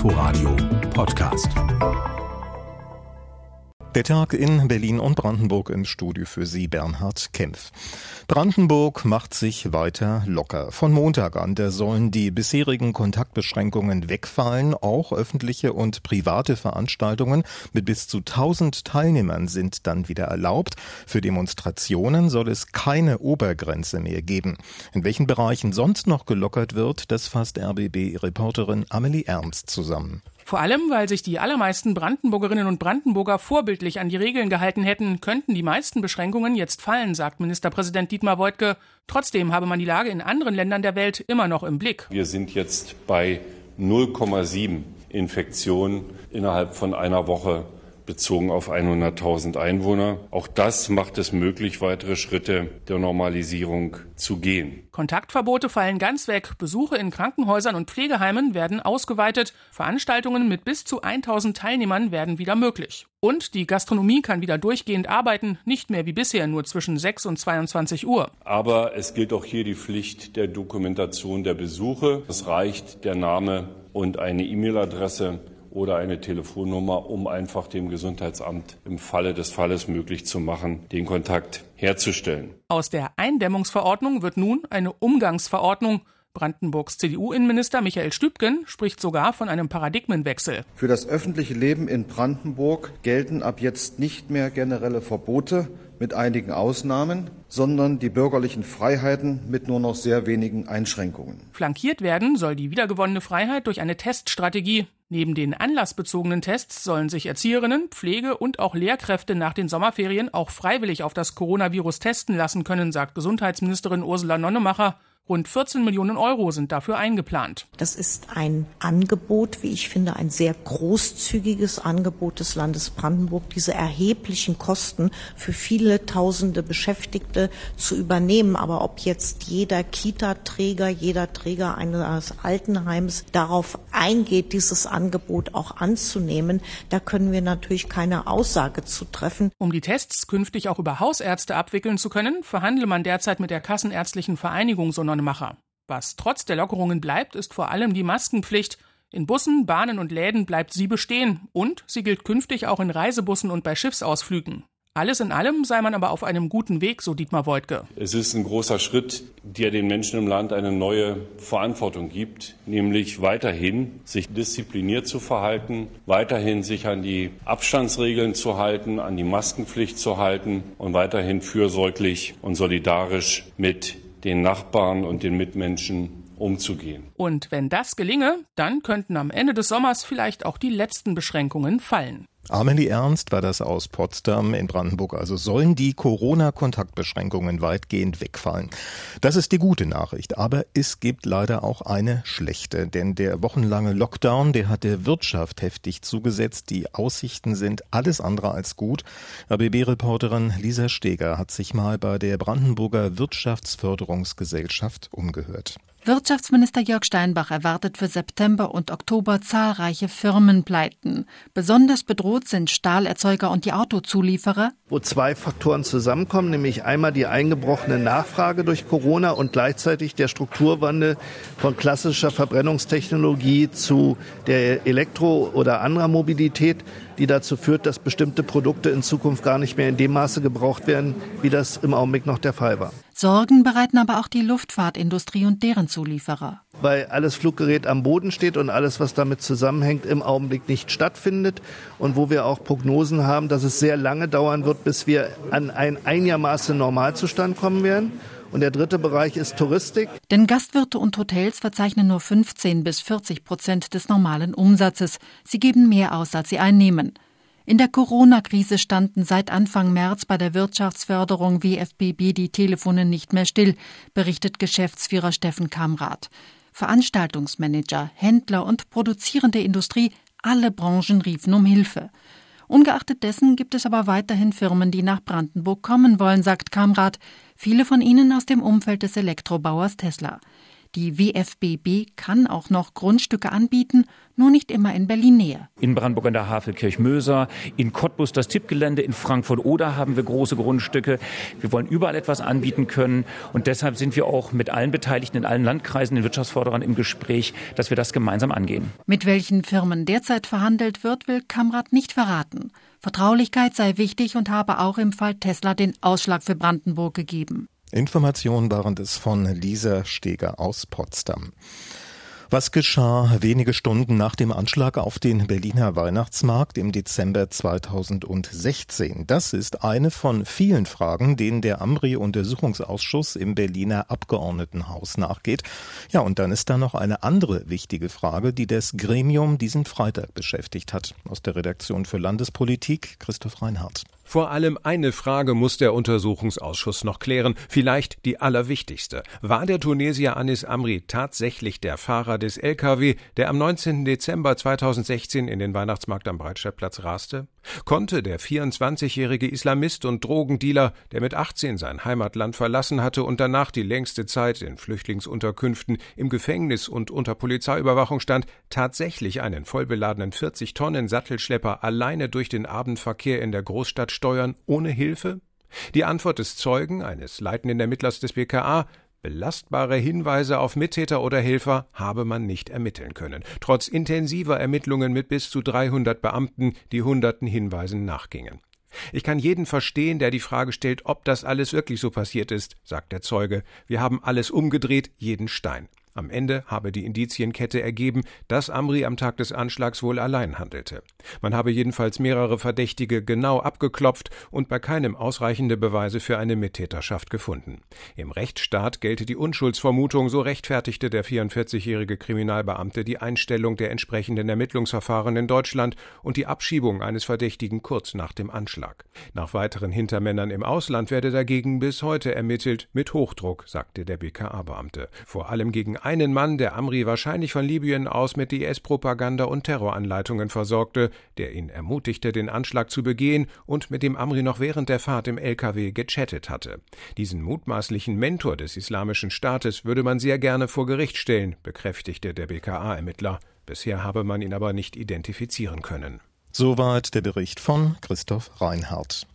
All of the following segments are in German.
Inforadio Podcast. Der Tag in Berlin und Brandenburg im Studio für Sie Bernhard Kempf. Brandenburg macht sich weiter locker. Von Montag an, da sollen die bisherigen Kontaktbeschränkungen wegfallen. Auch öffentliche und private Veranstaltungen mit bis zu 1000 Teilnehmern sind dann wieder erlaubt. Für Demonstrationen soll es keine Obergrenze mehr geben. In welchen Bereichen sonst noch gelockert wird, das fasst RBB-Reporterin Amelie Ernst zusammen. Vor allem, weil sich die allermeisten Brandenburgerinnen und Brandenburger vorbildlich an die Regeln gehalten hätten, könnten die meisten Beschränkungen jetzt fallen, sagt Ministerpräsident Dietmar Woidke. Trotzdem habe man die Lage in anderen Ländern der Welt immer noch im Blick. Wir sind jetzt bei 0,7 Infektionen innerhalb von einer Woche bezogen auf 100.000 Einwohner. Auch das macht es möglich, weitere Schritte der Normalisierung zu gehen. Kontaktverbote fallen ganz weg. Besuche in Krankenhäusern und Pflegeheimen werden ausgeweitet. Veranstaltungen mit bis zu 1000 Teilnehmern werden wieder möglich. Und die Gastronomie kann wieder durchgehend arbeiten, nicht mehr wie bisher nur zwischen 6 und 22 Uhr. Aber es gilt auch hier die Pflicht der Dokumentation der Besuche. Es reicht der Name und eine E-Mail-Adresse oder eine Telefonnummer, um einfach dem Gesundheitsamt im Falle des Falles möglich zu machen, den Kontakt herzustellen. Aus der Eindämmungsverordnung wird nun eine Umgangsverordnung. Brandenburgs CDU-Innenminister Michael Stübgen spricht sogar von einem Paradigmenwechsel. Für das öffentliche Leben in Brandenburg gelten ab jetzt nicht mehr generelle Verbote mit einigen Ausnahmen, sondern die bürgerlichen Freiheiten mit nur noch sehr wenigen Einschränkungen. Flankiert werden soll die wiedergewonnene Freiheit durch eine Teststrategie. Neben den anlassbezogenen Tests sollen sich Erzieherinnen, Pflege und auch Lehrkräfte nach den Sommerferien auch freiwillig auf das Coronavirus testen lassen können, sagt Gesundheitsministerin Ursula Nonnemacher. Rund 14 Millionen Euro sind dafür eingeplant. Das ist ein Angebot, wie ich finde, ein sehr großzügiges Angebot des Landes Brandenburg, diese erheblichen Kosten für viele tausende Beschäftigte zu übernehmen. Aber ob jetzt jeder Kita-Träger, jeder Träger eines Altenheims darauf eingeht, dieses Angebot auch anzunehmen, da können wir natürlich keine Aussage zu treffen. Um die Tests künftig auch über Hausärzte abwickeln zu können, verhandelt man derzeit mit der Kassenärztlichen Vereinigung, so Macher. Was trotz der Lockerungen bleibt, ist vor allem die Maskenpflicht. In Bussen, Bahnen und Läden bleibt sie bestehen und sie gilt künftig auch in Reisebussen und bei Schiffsausflügen. Alles in allem sei man aber auf einem guten Weg, so Dietmar Woidke. Es ist ein großer Schritt, der den Menschen im Land eine neue Verantwortung gibt, nämlich weiterhin sich diszipliniert zu verhalten, weiterhin sich an die Abstandsregeln zu halten, an die Maskenpflicht zu halten und weiterhin fürsorglich und solidarisch mit den Nachbarn und den Mitmenschen umzugehen. Und wenn das gelinge, dann könnten am Ende des Sommers vielleicht auch die letzten Beschränkungen fallen. Amelie Ernst war das aus Potsdam in Brandenburg. Also sollen die Corona-Kontaktbeschränkungen weitgehend wegfallen. Das ist die gute Nachricht. Aber es gibt leider auch eine schlechte. Denn der wochenlange Lockdown, der hat der Wirtschaft heftig zugesetzt. Die Aussichten sind alles andere als gut. ABB-Reporterin Lisa Steger hat sich mal bei der Brandenburger Wirtschaftsförderungsgesellschaft umgehört. Wirtschaftsminister Jörg Steinbach erwartet für September und Oktober zahlreiche Firmenpleiten. Besonders bedroht sind Stahlerzeuger und die Autozulieferer. Wo zwei Faktoren zusammenkommen, nämlich einmal die eingebrochene Nachfrage durch Corona und gleichzeitig der Strukturwandel von klassischer Verbrennungstechnologie zu der Elektro- oder anderer Mobilität, die dazu führt, dass bestimmte Produkte in Zukunft gar nicht mehr in dem Maße gebraucht werden, wie das im Augenblick noch der Fall war. Sorgen bereiten aber auch die Luftfahrtindustrie und deren Zulieferer. Weil alles Fluggerät am Boden steht und alles, was damit zusammenhängt, im Augenblick nicht stattfindet. Und wo wir auch Prognosen haben, dass es sehr lange dauern wird, bis wir an einen einigermaßen Normalzustand kommen werden. Und der dritte Bereich ist Touristik. Denn Gastwirte und Hotels verzeichnen nur 15 bis 40 Prozent des normalen Umsatzes. Sie geben mehr aus, als sie einnehmen. In der Corona-Krise standen seit Anfang März bei der Wirtschaftsförderung WFBB die Telefone nicht mehr still, berichtet Geschäftsführer Steffen Kamrath. Veranstaltungsmanager, Händler und produzierende Industrie, alle Branchen riefen um Hilfe. Ungeachtet dessen gibt es aber weiterhin Firmen, die nach Brandenburg kommen wollen, sagt Kamrath, viele von ihnen aus dem Umfeld des Elektrobauers Tesla. Die WFBB kann auch noch Grundstücke anbieten, nur nicht immer in Berlin-Nähe. In Brandenburg an der Havelkirch-Möser, in Cottbus das Tippgelände, in Frankfurt-Oder haben wir große Grundstücke. Wir wollen überall etwas anbieten können und deshalb sind wir auch mit allen Beteiligten in allen Landkreisen, den Wirtschaftsförderern im Gespräch, dass wir das gemeinsam angehen. Mit welchen Firmen derzeit verhandelt wird, will Kamrat nicht verraten. Vertraulichkeit sei wichtig und habe auch im Fall Tesla den Ausschlag für Brandenburg gegeben. Informationen waren es von Lisa Steger aus Potsdam. Was geschah wenige Stunden nach dem Anschlag auf den Berliner Weihnachtsmarkt im Dezember 2016? Das ist eine von vielen Fragen, denen der Amri-Untersuchungsausschuss im Berliner Abgeordnetenhaus nachgeht. Ja, und dann ist da noch eine andere wichtige Frage, die das Gremium diesen Freitag beschäftigt hat. Aus der Redaktion für Landespolitik Christoph Reinhardt. Vor allem eine Frage muss der Untersuchungsausschuss noch klären, vielleicht die allerwichtigste. War der Tunesier Anis Amri tatsächlich der Fahrer des LKW, der am 19. Dezember 2016 in den Weihnachtsmarkt am Breitscheidplatz raste? Konnte der 24-jährige Islamist und Drogendealer, der mit 18 sein Heimatland verlassen hatte und danach die längste Zeit in Flüchtlingsunterkünften, im Gefängnis und unter Polizeiüberwachung stand, tatsächlich einen vollbeladenen 40 Tonnen Sattelschlepper alleine durch den Abendverkehr in der Großstadt steuern ohne Hilfe? Die Antwort des Zeugen, eines leitenden Ermittlers des BKA, Belastbare Hinweise auf Mittäter oder Helfer habe man nicht ermitteln können, trotz intensiver Ermittlungen mit bis zu 300 Beamten, die hunderten Hinweisen nachgingen. Ich kann jeden verstehen, der die Frage stellt, ob das alles wirklich so passiert ist, sagt der Zeuge. Wir haben alles umgedreht, jeden Stein. Am Ende habe die Indizienkette ergeben, dass Amri am Tag des Anschlags wohl allein handelte. Man habe jedenfalls mehrere Verdächtige genau abgeklopft und bei keinem ausreichende Beweise für eine Mittäterschaft gefunden. Im Rechtsstaat gelte die Unschuldsvermutung, so rechtfertigte der 44-jährige Kriminalbeamte die Einstellung der entsprechenden Ermittlungsverfahren in Deutschland und die Abschiebung eines Verdächtigen kurz nach dem Anschlag. Nach weiteren Hintermännern im Ausland werde dagegen bis heute ermittelt, mit Hochdruck, sagte der BKA-Beamte. Vor allem gegen einen Mann, der Amri wahrscheinlich von Libyen aus mit IS-Propaganda und Terroranleitungen versorgte, der ihn ermutigte, den Anschlag zu begehen und mit dem Amri noch während der Fahrt im LKW gechattet hatte. Diesen mutmaßlichen Mentor des Islamischen Staates würde man sehr gerne vor Gericht stellen, bekräftigte der BKA-Ermittler. Bisher habe man ihn aber nicht identifizieren können. Soweit der Bericht von Christoph Reinhardt.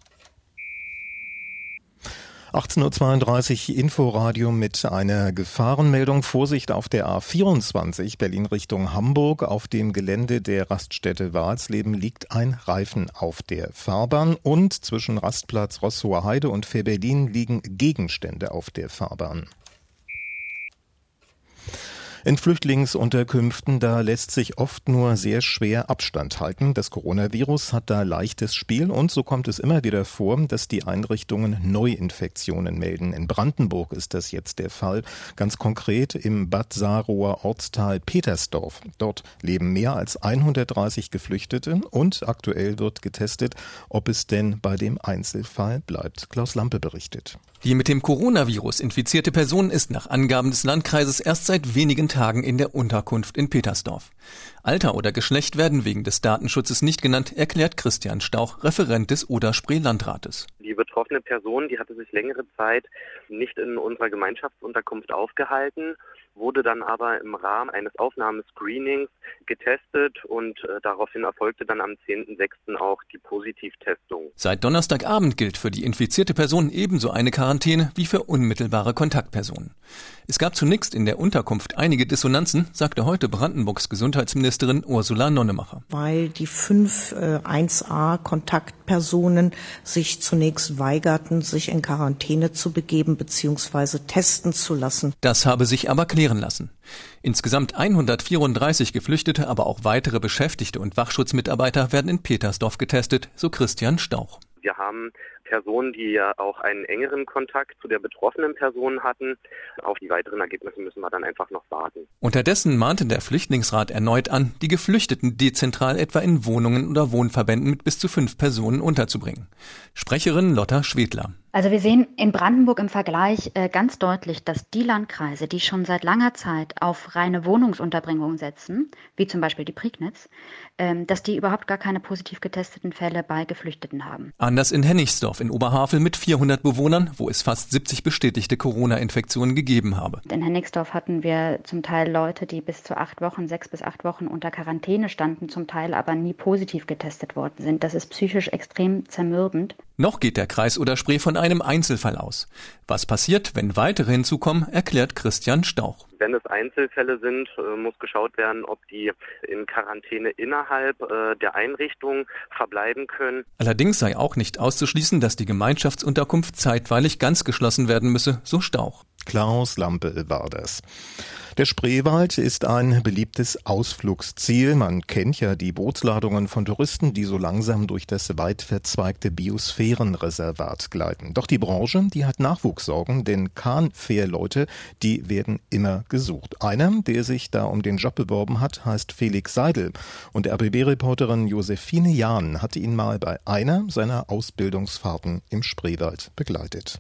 18.32 Uhr Inforadio mit einer Gefahrenmeldung. Vorsicht auf der A24 Berlin Richtung Hamburg. Auf dem Gelände der Raststätte Walsleben liegt ein Reifen auf der Fahrbahn und zwischen Rastplatz Rosshoher Heide und Fährberlin liegen Gegenstände auf der Fahrbahn. In Flüchtlingsunterkünften, da lässt sich oft nur sehr schwer Abstand halten. Das Coronavirus hat da leichtes Spiel und so kommt es immer wieder vor, dass die Einrichtungen Neuinfektionen melden. In Brandenburg ist das jetzt der Fall. Ganz konkret im Bad Saroer Ortsteil Petersdorf. Dort leben mehr als 130 Geflüchtete und aktuell wird getestet, ob es denn bei dem Einzelfall bleibt. Klaus Lampe berichtet. Die mit dem Coronavirus infizierte Person ist nach Angaben des Landkreises erst seit wenigen Tagen in der Unterkunft in Petersdorf. Alter oder Geschlecht werden wegen des Datenschutzes nicht genannt, erklärt Christian Stauch, Referent des Oder-Spree-Landrates. Die betroffene Person, die hatte sich längere Zeit nicht in unserer Gemeinschaftsunterkunft aufgehalten wurde dann aber im Rahmen eines Aufnahmescreenings getestet und äh, daraufhin erfolgte dann am 10.06. auch die Positivtestung. Seit Donnerstagabend gilt für die infizierte Person ebenso eine Quarantäne wie für unmittelbare Kontaktpersonen. Es gab zunächst in der Unterkunft einige Dissonanzen, sagte heute Brandenburgs Gesundheitsministerin Ursula Nonnemacher. Weil die fünf äh, 1a Kontaktpersonen sich zunächst weigerten, sich in Quarantäne zu begeben bzw. testen zu lassen. Das habe sich aber klären lassen. Insgesamt 134 Geflüchtete, aber auch weitere Beschäftigte und Wachschutzmitarbeiter werden in Petersdorf getestet, so Christian Stauch. Wir haben Personen, die ja auch einen engeren Kontakt zu der betroffenen Person hatten. Auf die weiteren Ergebnisse müssen wir dann einfach noch warten. Unterdessen mahnte der Flüchtlingsrat erneut an, die Geflüchteten dezentral etwa in Wohnungen oder Wohnverbänden mit bis zu fünf Personen unterzubringen. Sprecherin Lotta Schwedler. Also wir sehen in Brandenburg im Vergleich äh, ganz deutlich, dass die Landkreise, die schon seit langer Zeit auf reine Wohnungsunterbringung setzen, wie zum Beispiel die Prignitz, ähm, dass die überhaupt gar keine positiv getesteten Fälle bei Geflüchteten haben. Anders in Hennigsdorf in Oberhavel mit 400 Bewohnern, wo es fast 70 bestätigte Corona-Infektionen gegeben habe. In Hennigsdorf hatten wir zum Teil Leute, die bis zu acht Wochen, sechs bis acht Wochen unter Quarantäne standen, zum Teil aber nie positiv getestet worden sind. Das ist psychisch extrem zermürbend. Noch geht der Kreis oder Spree von einem Einzelfall aus. Was passiert, wenn weitere hinzukommen, erklärt Christian Stauch. Wenn es Einzelfälle sind, äh, muss geschaut werden, ob die in Quarantäne innerhalb äh, der Einrichtung verbleiben können. Allerdings sei auch nicht auszuschließen, dass die Gemeinschaftsunterkunft zeitweilig ganz geschlossen werden müsse, so Stauch. Klaus Lampe war das. Der Spreewald ist ein beliebtes Ausflugsziel. Man kennt ja die Bootsladungen von Touristen, die so langsam durch das weit verzweigte Biosphärenreservat gleiten. Doch die Branche, die hat Nachwuchssorgen, denn Kahnfährleute, die werden immer gesucht. Einer, der sich da um den Job beworben hat, heißt Felix Seidel. Und RBB-Reporterin Josephine Jahn hat ihn mal bei einer seiner Ausbildungsfahrten im Spreewald begleitet.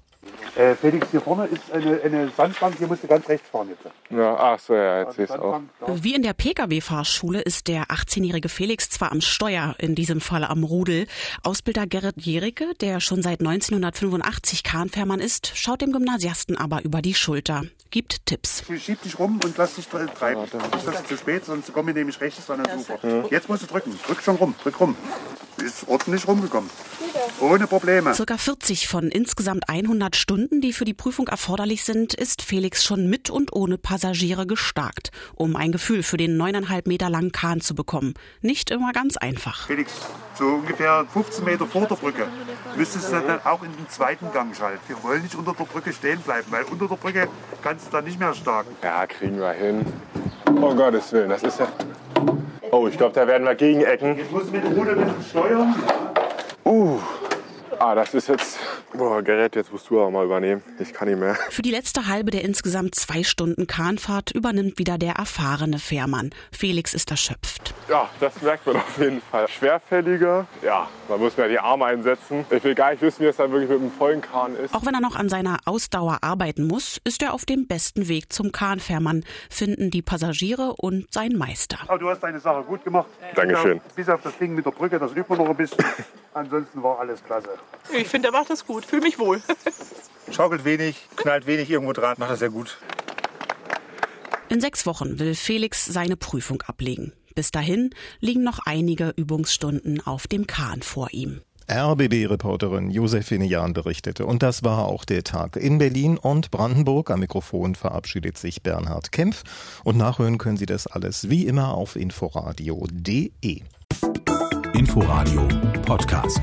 Äh, Felix, hier vorne ist eine, eine Sandbank, hier musst du ganz rechts fahren jetzt. Ja, ach so, ja, jetzt sehe ich auch. Wie in der Pkw-Fahrschule ist der 18-jährige Felix zwar am Steuer, in diesem Fall am Rudel. Ausbilder Gerrit Jericke, der schon seit 1985 Kahnfährmann ist, schaut dem Gymnasiasten aber über die Schulter, gibt Tipps. Schieb dich rum und lass dich treiben. Nicht, dass es zu spät, sonst komme ich nämlich rechts an den Ufer. Ja. Jetzt musst du drücken. Drück schon rum, drück rum. Ist ordentlich rumgekommen. Ohne Probleme. Circa 40 von insgesamt 100 Stunden, die für die Prüfung erforderlich sind, ist Felix schon mit und ohne Passagiere gestarkt, um ein Gefühl für den neuneinhalb Meter langen Kahn zu bekommen. Nicht immer ganz einfach. Felix, so ungefähr 15 Meter vor der Brücke müsstest du dann auch in den zweiten Gang schalten. Wir wollen nicht unter der Brücke stehen bleiben, weil unter der Brücke kannst du dann nicht mehr starten. Ja, kriegen wir hin. Oh Gottes Willen, das ist ja... Oh, ich glaube, da werden wir gegenecken. Jetzt musst du mit Ruder ein bisschen steuern. Uh, ah, das ist jetzt. Boah, Gerät, jetzt musst du auch mal übernehmen. Ich kann nicht mehr. Für die letzte halbe der insgesamt zwei Stunden Kahnfahrt übernimmt wieder der erfahrene Fährmann. Felix ist erschöpft. Ja, das merkt man auf jeden Fall. Schwerfälliger. Ja, man muss mehr die Arme einsetzen. Ich will gar nicht wissen, wie es dann wirklich mit dem vollen Kahn ist. Auch wenn er noch an seiner Ausdauer arbeiten muss, ist er auf dem besten Weg zum Kahnfährmann, finden die Passagiere und sein Meister. Aber du hast deine Sache gut gemacht. Dankeschön. Bis auf das Ding mit der Brücke, das üben wir noch ein bisschen. Ansonsten war alles klasse. Ich finde, er macht das gut. Fühle mich wohl. Schaukelt wenig, knallt wenig irgendwo dran. Macht das sehr gut. In sechs Wochen will Felix seine Prüfung ablegen. Bis dahin liegen noch einige Übungsstunden auf dem Kahn vor ihm. RBB-Reporterin Josephine Jahn berichtete. Und das war auch der Tag in Berlin und Brandenburg. Am Mikrofon verabschiedet sich Bernhard Kempf. Und nachhören können Sie das alles wie immer auf inforadio.de. Inforadio Podcast.